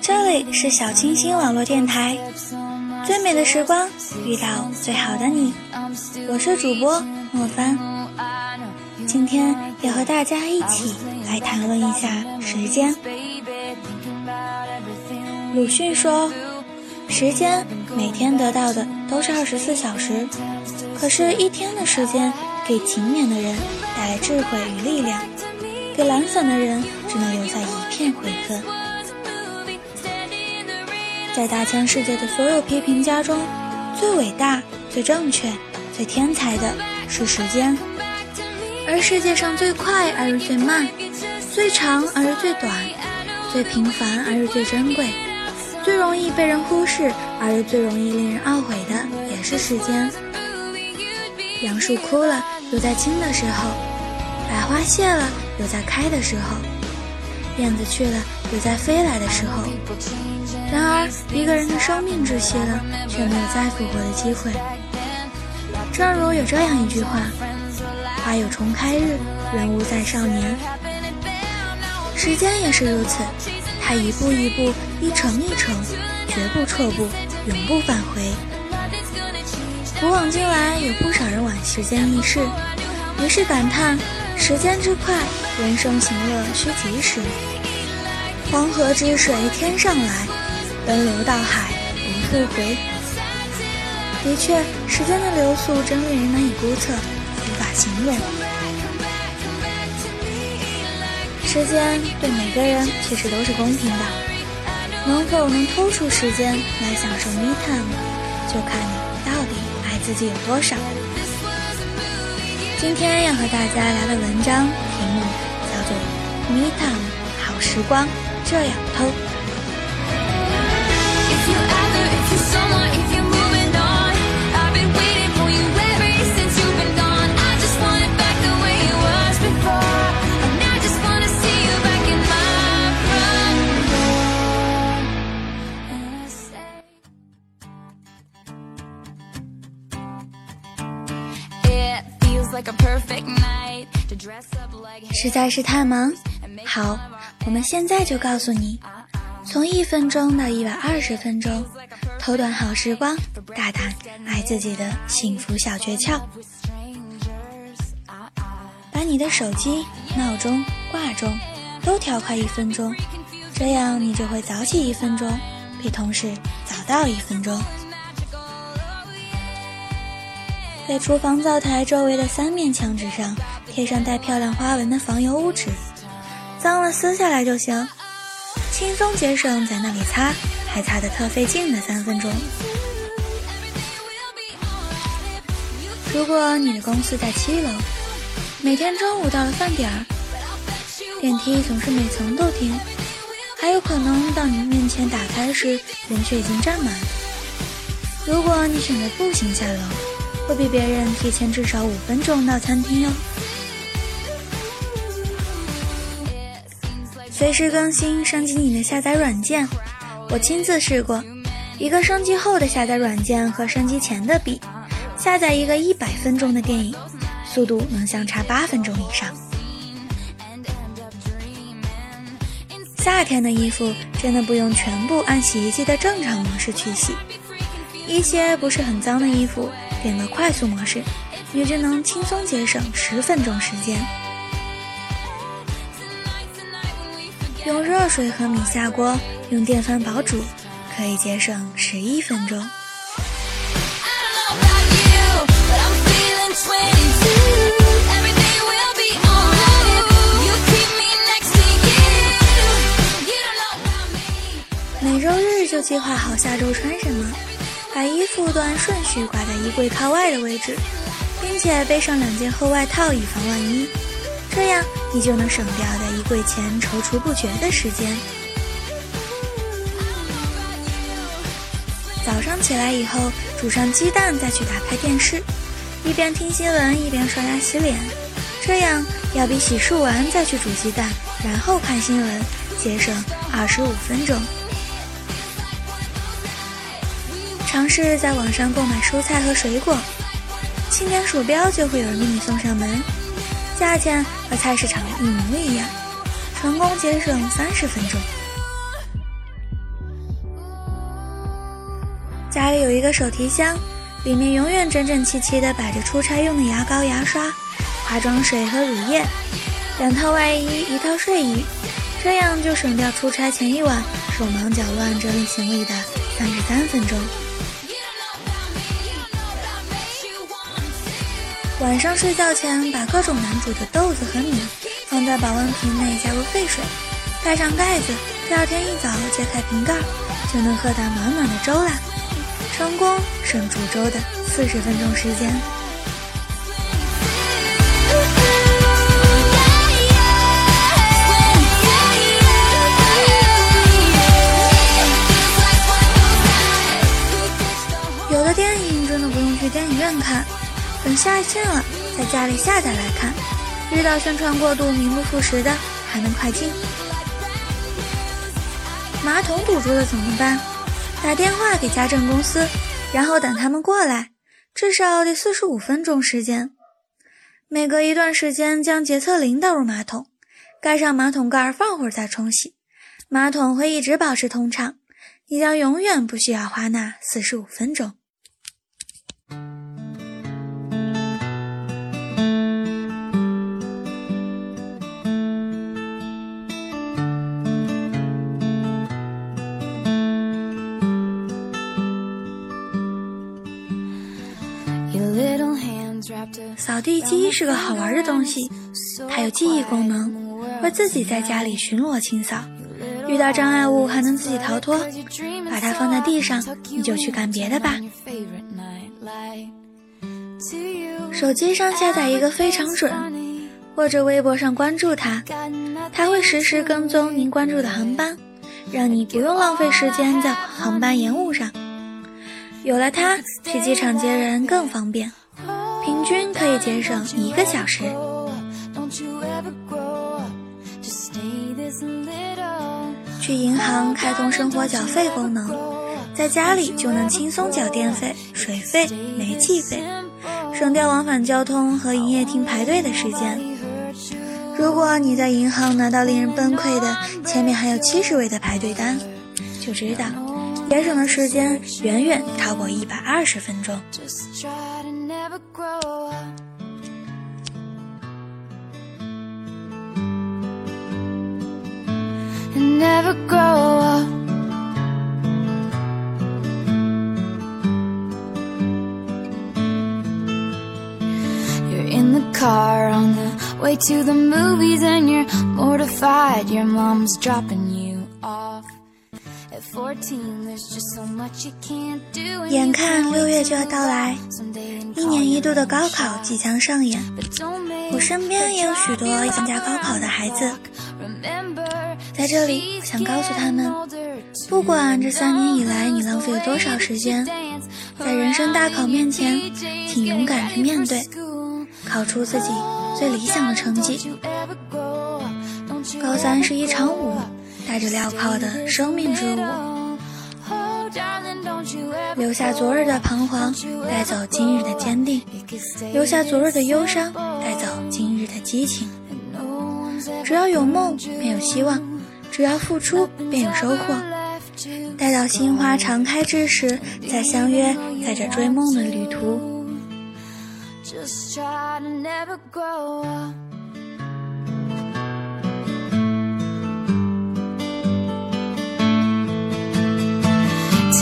这里是小清新网络电台，最美的时光遇到最好的你，我是主播莫帆，今天要和大家一起来谈论一下时间。鲁迅说，时间每天得到的都是二十四小时，可是，一天的时间给勤勉的人带来智慧与力量。给懒散的人只能留下一片悔恨。在大千世界的所有批评家中，最伟大、最正确、最天才的是时间；而世界上最快而又最慢、最长而又最短、最平凡而又最珍贵、最容易被人忽视而又最容易令人懊悔的，也是时间。杨树枯了，又在青的时候；百花谢了。有在开的时候，燕子去了；有在飞来的时候。然而，一个人的生命窒息了，却没有再复活的机会。正如有这样一句话：“花有重开日，人无再少年。”时间也是如此，它一步一步，一程一程，绝不错步，永不返回。古往今来，有不少人惋时间易逝，于是感叹。时间之快，人生行乐须及时。黄河之水天上来，奔流到海不复回。的确，时间的流速真令人难以估测，无法形容。时间对每个人其实都是公平的，能否能偷出时间来享受 me time，就看你到底爱自己有多少。今天要和大家聊的文章题目叫做《Me Time》，好时光这样偷。实在是太忙，好，我们现在就告诉你，从一分钟到一百二十分钟，偷短好时光，大胆爱自己的幸福小诀窍。把你的手机、闹钟、挂钟都调快一分钟，这样你就会早起一分钟，比同事早到一分钟。在厨房灶台周围的三面墙纸上贴上带漂亮花纹的防油污纸，脏了撕下来就行，轻松节省在那里擦还擦得特费劲的三分钟。如果你的公司在七楼，每天中午到了饭点儿，电梯总是每层都停，还有可能到你面前打开时人却已经站满。如果你选择步行下楼。会比别人提前至少五分钟到餐厅哟。随时更新升级你的下载软件，我亲自试过，一个升级后的下载软件和升级前的比，下载一个一百分钟的电影，速度能相差八分钟以上。夏天的衣服真的不用全部按洗衣机的正常模式去洗，一些不是很脏的衣服。点个快速模式，你就能轻松节省十分钟时间。用热水和米下锅，用电饭煲煮，可以节省十一分钟。每周日就计划好下周穿什么，把衣服都按顺序挂在衣柜靠外的位置，并且备上两件厚外套以防万一。这样你就能省掉在衣柜前踌躇不决的时间。早上起来以后，煮上鸡蛋，再去打开电视，一边听新闻一边刷牙洗脸，这样要比洗漱完再去煮鸡蛋，然后看新闻节省二十五分钟。尝试在网上购买蔬菜和水果，轻点鼠标就会有人给你送上门，价钱和菜市场一模一样，成功节省三十分钟。家里有一个手提箱，里面永远整整齐齐地摆着出差用的牙膏、牙刷、化妆水和乳液，两套外衣，一套睡衣，这样就省掉出差前一晚手忙脚乱整理行李的三十三分钟。晚上睡觉前，把各种难煮的豆子和米放在保温瓶内，加入沸水，盖上盖子。第二天一早揭开瓶盖，就能喝到暖暖的粥了！成功省煮粥的四十分钟时间。等下线了，在家里下载来看。遇到宣传过度、名不副实的，还能快进。马桶堵住了怎么办？打电话给家政公司，然后等他们过来，至少得四十五分钟时间。每隔一段时间将洁厕灵倒入马桶，盖上马桶盖，放会儿再冲洗，马桶会一直保持通畅，你将永远不需要花那四十五分钟。扫地机是个好玩的东西，它有记忆功能，会自己在家里巡逻清扫，遇到障碍物还能自己逃脱。把它放在地上，你就去干别的吧。手机上下载一个非常准，或者微博上关注它，它会实时跟踪您关注的航班，让你不用浪费时间在航班延误上。有了它，去机场接人更方便。平均可以节省一个小时。去银行开通生活缴费功能，在家里就能轻松缴电费、水费、煤气费，省掉往返交通和营业厅排队的时间。如果你在银行拿到令人崩溃的前面还有七十位的排队单，就知道节省的时间远远超过一百二十分钟。never grow up. And never grow up. You're in the car on the way to the movies, and you're mortified. Your mom's dropping you off. 眼看六月就要到来， 一年一度的高考即将上演。我身边也有许多参加高考的孩子，在这里，我想告诉他们，不管这三年以来你浪费了多少时间，在人生大考面前，请勇敢去面对，考出自己最理想的成绩。高三是一场舞。带着镣铐的生命之舞，留下昨日的彷徨，带走今日的坚定；留下昨日的忧伤，带走今日的激情。只要有梦，便有希望；只要付出，便有收获。待到心花常开之时，再相约在这追梦的旅途。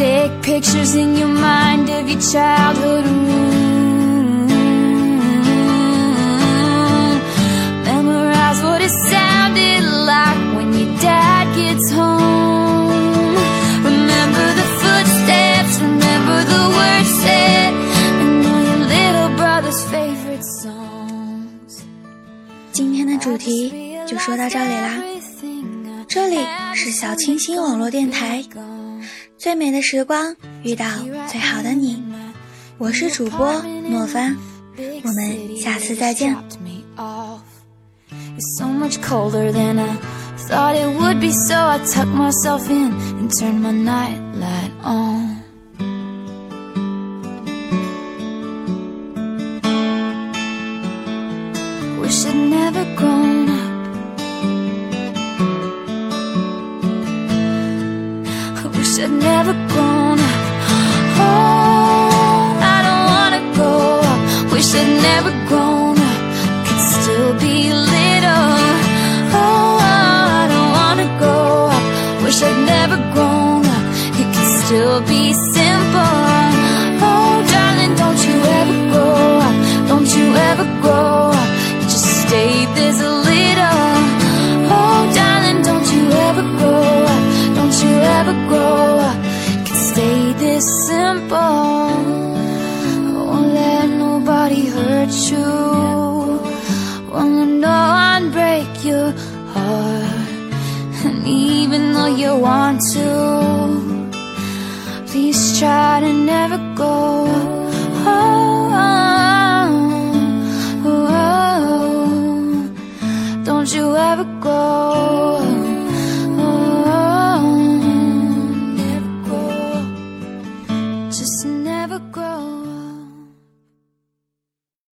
Take pictures in your mind of your childhood room. Memorize what it sounded like when your dad gets home. Remember the footsteps, remember the words said, and all your little brother's favorite songs. 今天的主题就说到这里啦。这里是小清新网络电台，最美的时光遇到最好的你，我是主播诺帆，我们下次再见。It's so much colder than I thought it would be, so I tucked myself in and turned my nightlight on. I wish I'd never grown up. Oh, I don't wanna up. Wish I'd never grown up. Could still be little. Oh, I don't wanna up. Wish I'd never grown up. It could still be want to, please try to never go. Oh, oh, oh, don't you ever go.